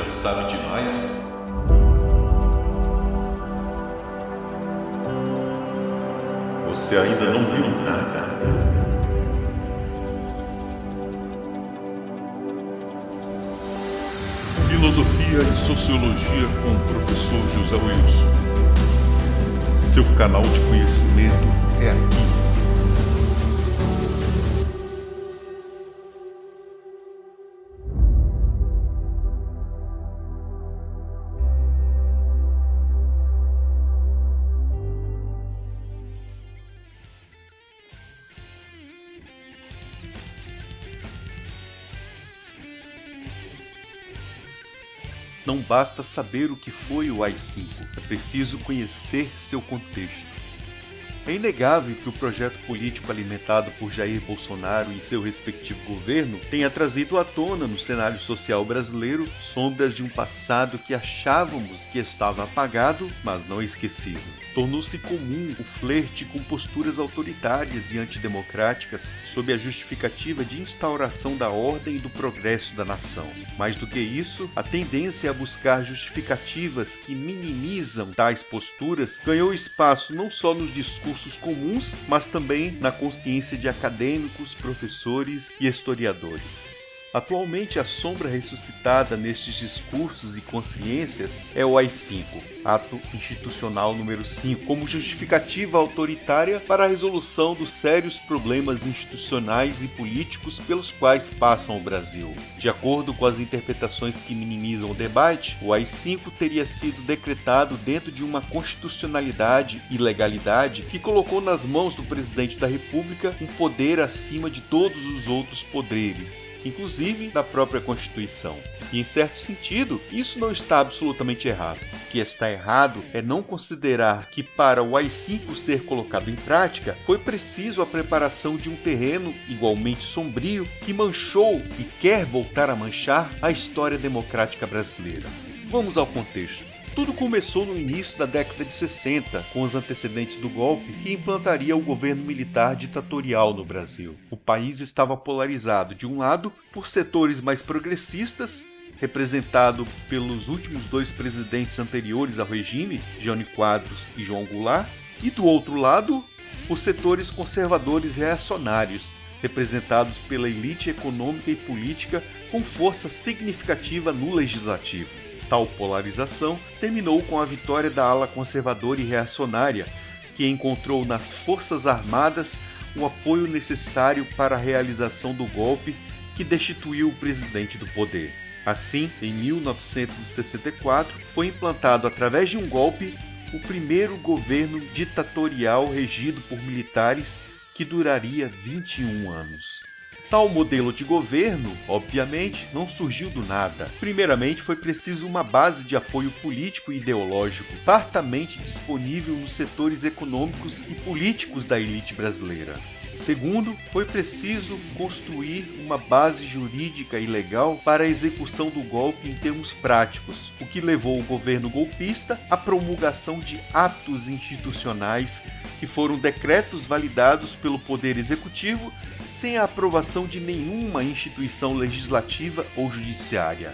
já sabe demais? Você ainda não viu nada. Filosofia e Sociologia com o professor José Wilson. Seu canal de conhecimento é aqui. Não basta saber o que foi o AI-5, é preciso conhecer seu contexto. É inegável que o projeto político alimentado por Jair Bolsonaro e seu respectivo governo tenha trazido à tona no cenário social brasileiro sombras de um passado que achávamos que estava apagado, mas não esquecido. Tornou-se comum o flerte com posturas autoritárias e antidemocráticas sob a justificativa de instauração da ordem e do progresso da nação. Mais do que isso, a tendência a buscar justificativas que minimizam tais posturas ganhou espaço não só nos discursos comuns, mas também na consciência de acadêmicos, professores e historiadores. Atualmente, a sombra ressuscitada nestes discursos e consciências é o AI-5, Ato Institucional número 5, como justificativa autoritária para a resolução dos sérios problemas institucionais e políticos pelos quais passam o Brasil. De acordo com as interpretações que minimizam o debate, o AI-5 teria sido decretado dentro de uma constitucionalidade e legalidade que colocou nas mãos do presidente da República um poder acima de todos os outros poderes, inclusive da própria Constituição. E em certo sentido, isso não está absolutamente errado. O que está errado é não considerar que para o AI-5 ser colocado em prática, foi preciso a preparação de um terreno igualmente sombrio que manchou e quer voltar a manchar a história democrática brasileira. Vamos ao contexto. Tudo começou no início da década de 60, com os antecedentes do golpe que implantaria o governo militar ditatorial no Brasil. O país estava polarizado, de um lado, por setores mais progressistas representado pelos últimos dois presidentes anteriores ao regime, Johnny Quadros e João Goulart, e do outro lado, os setores conservadores reacionários, representados pela elite econômica e política com força significativa no legislativo. Tal polarização terminou com a vitória da ala conservadora e reacionária, que encontrou nas Forças Armadas o apoio necessário para a realização do golpe que destituiu o presidente do poder. Assim, em 1964, foi implantado através de um golpe o primeiro governo ditatorial regido por militares que duraria 21 anos. Tal modelo de governo, obviamente, não surgiu do nada. Primeiramente, foi preciso uma base de apoio político e ideológico fartamente disponível nos setores econômicos e políticos da elite brasileira. Segundo, foi preciso construir uma base jurídica e legal para a execução do golpe em termos práticos, o que levou o governo golpista à promulgação de atos institucionais que foram decretos validados pelo Poder Executivo sem a aprovação de nenhuma instituição legislativa ou judiciária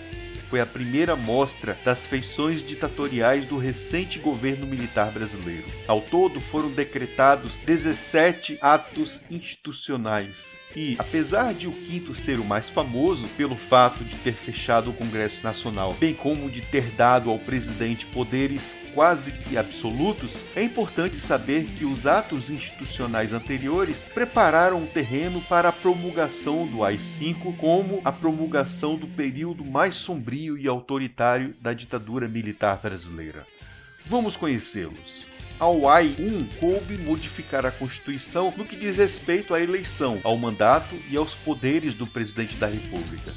foi a primeira mostra das feições ditatoriais do recente governo militar brasileiro. Ao todo, foram decretados 17 atos institucionais. E, apesar de o quinto ser o mais famoso pelo fato de ter fechado o Congresso Nacional, bem como de ter dado ao presidente poderes quase que absolutos, é importante saber que os atos institucionais anteriores prepararam o terreno para a promulgação do AI-5 como a promulgação do período mais sombrio sombrio e autoritário da ditadura militar brasileira. Vamos conhecê-los. Ao AI-1 coube modificar a Constituição no que diz respeito à eleição, ao mandato e aos poderes do presidente da República.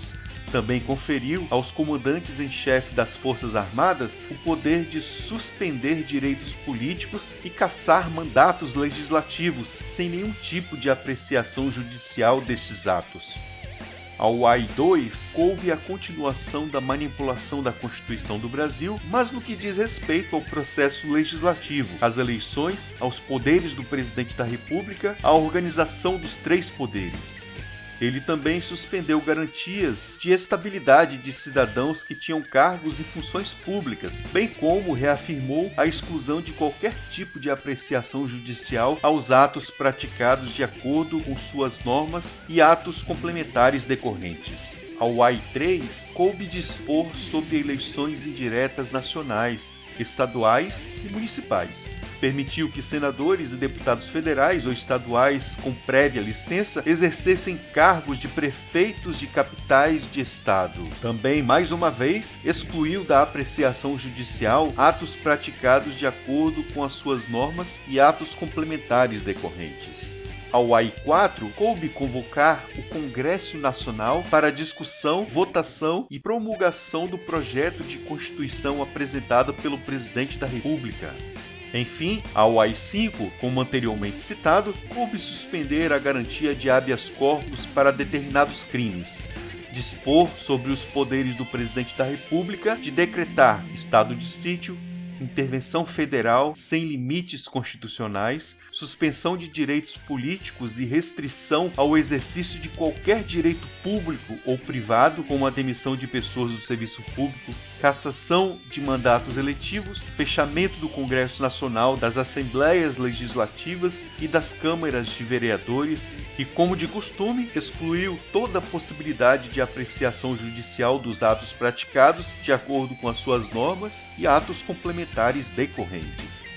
Também conferiu aos comandantes em chefe das Forças Armadas o poder de suspender direitos políticos e caçar mandatos legislativos, sem nenhum tipo de apreciação judicial destes atos. Ao AI-2 coube a continuação da manipulação da Constituição do Brasil, mas no que diz respeito ao processo legislativo, às eleições, aos poderes do presidente da República, à organização dos três poderes. Ele também suspendeu garantias de estabilidade de cidadãos que tinham cargos e funções públicas, bem como reafirmou a exclusão de qualquer tipo de apreciação judicial aos atos praticados de acordo com suas normas e atos complementares decorrentes. Ao AI3 coube dispor sobre eleições indiretas nacionais, estaduais e municipais. Permitiu que senadores e deputados federais ou estaduais com prévia licença exercessem cargos de prefeitos de capitais de estado. Também, mais uma vez, excluiu da apreciação judicial atos praticados de acordo com as suas normas e atos complementares decorrentes ao AI4, coube convocar o Congresso Nacional para discussão, votação e promulgação do projeto de Constituição apresentado pelo Presidente da República. Enfim, ao AI5, como anteriormente citado, coube suspender a garantia de habeas corpus para determinados crimes, dispor sobre os poderes do Presidente da República de decretar estado de sítio, intervenção federal sem limites constitucionais, suspensão de direitos políticos e restrição ao exercício de qualquer direito público ou privado, como a demissão de pessoas do serviço público, cassação de mandatos eletivos, fechamento do Congresso Nacional, das Assembleias Legislativas e das câmaras de vereadores e, como de costume, excluiu toda a possibilidade de apreciação judicial dos atos praticados de acordo com as suas normas e atos complementares decorrentes.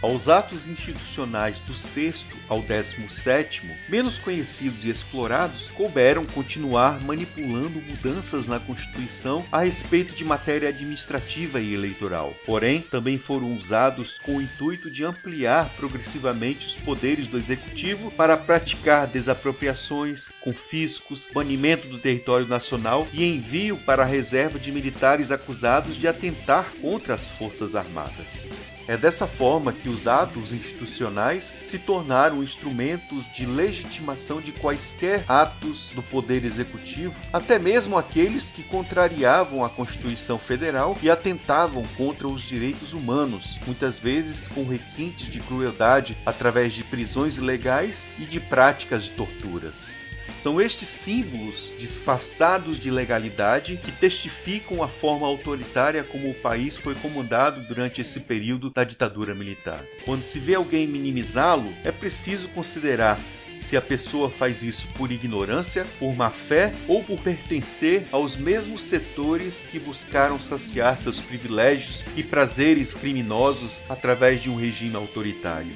Aos atos institucionais do sexto ao décimo sétimo, menos conhecidos e explorados, couberam continuar manipulando mudanças na Constituição a respeito de matéria administrativa e eleitoral. Porém, também foram usados com o intuito de ampliar progressivamente os poderes do Executivo para praticar desapropriações, confiscos, banimento do território nacional e envio para a reserva de militares acusados de atentar contra as Forças Armadas. É dessa forma que os atos institucionais se tornaram instrumentos de legitimação de quaisquer atos do Poder Executivo, até mesmo aqueles que contrariavam a Constituição Federal e atentavam contra os direitos humanos, muitas vezes com requintes de crueldade através de prisões ilegais e de práticas de torturas. São estes símbolos disfarçados de legalidade que testificam a forma autoritária como o país foi comandado durante esse período da ditadura militar. Quando se vê alguém minimizá-lo, é preciso considerar se a pessoa faz isso por ignorância, por má fé ou por pertencer aos mesmos setores que buscaram saciar seus privilégios e prazeres criminosos através de um regime autoritário.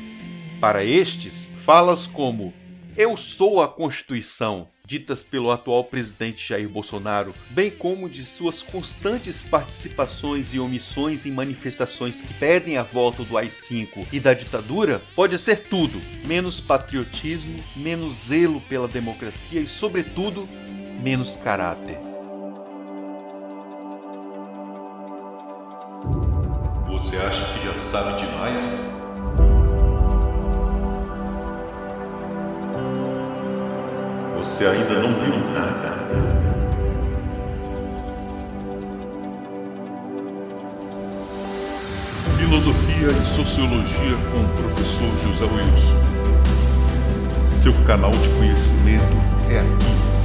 Para estes, falas como eu sou a Constituição, ditas pelo atual presidente Jair Bolsonaro, bem como de suas constantes participações e omissões em manifestações que pedem a volta do AI-5 e da ditadura, pode ser tudo, menos patriotismo, menos zelo pela democracia e, sobretudo, menos caráter. Você acha que já sabe demais? Você ainda não viu nada. Filosofia e Sociologia com o professor José Wilson. Seu canal de conhecimento é aqui.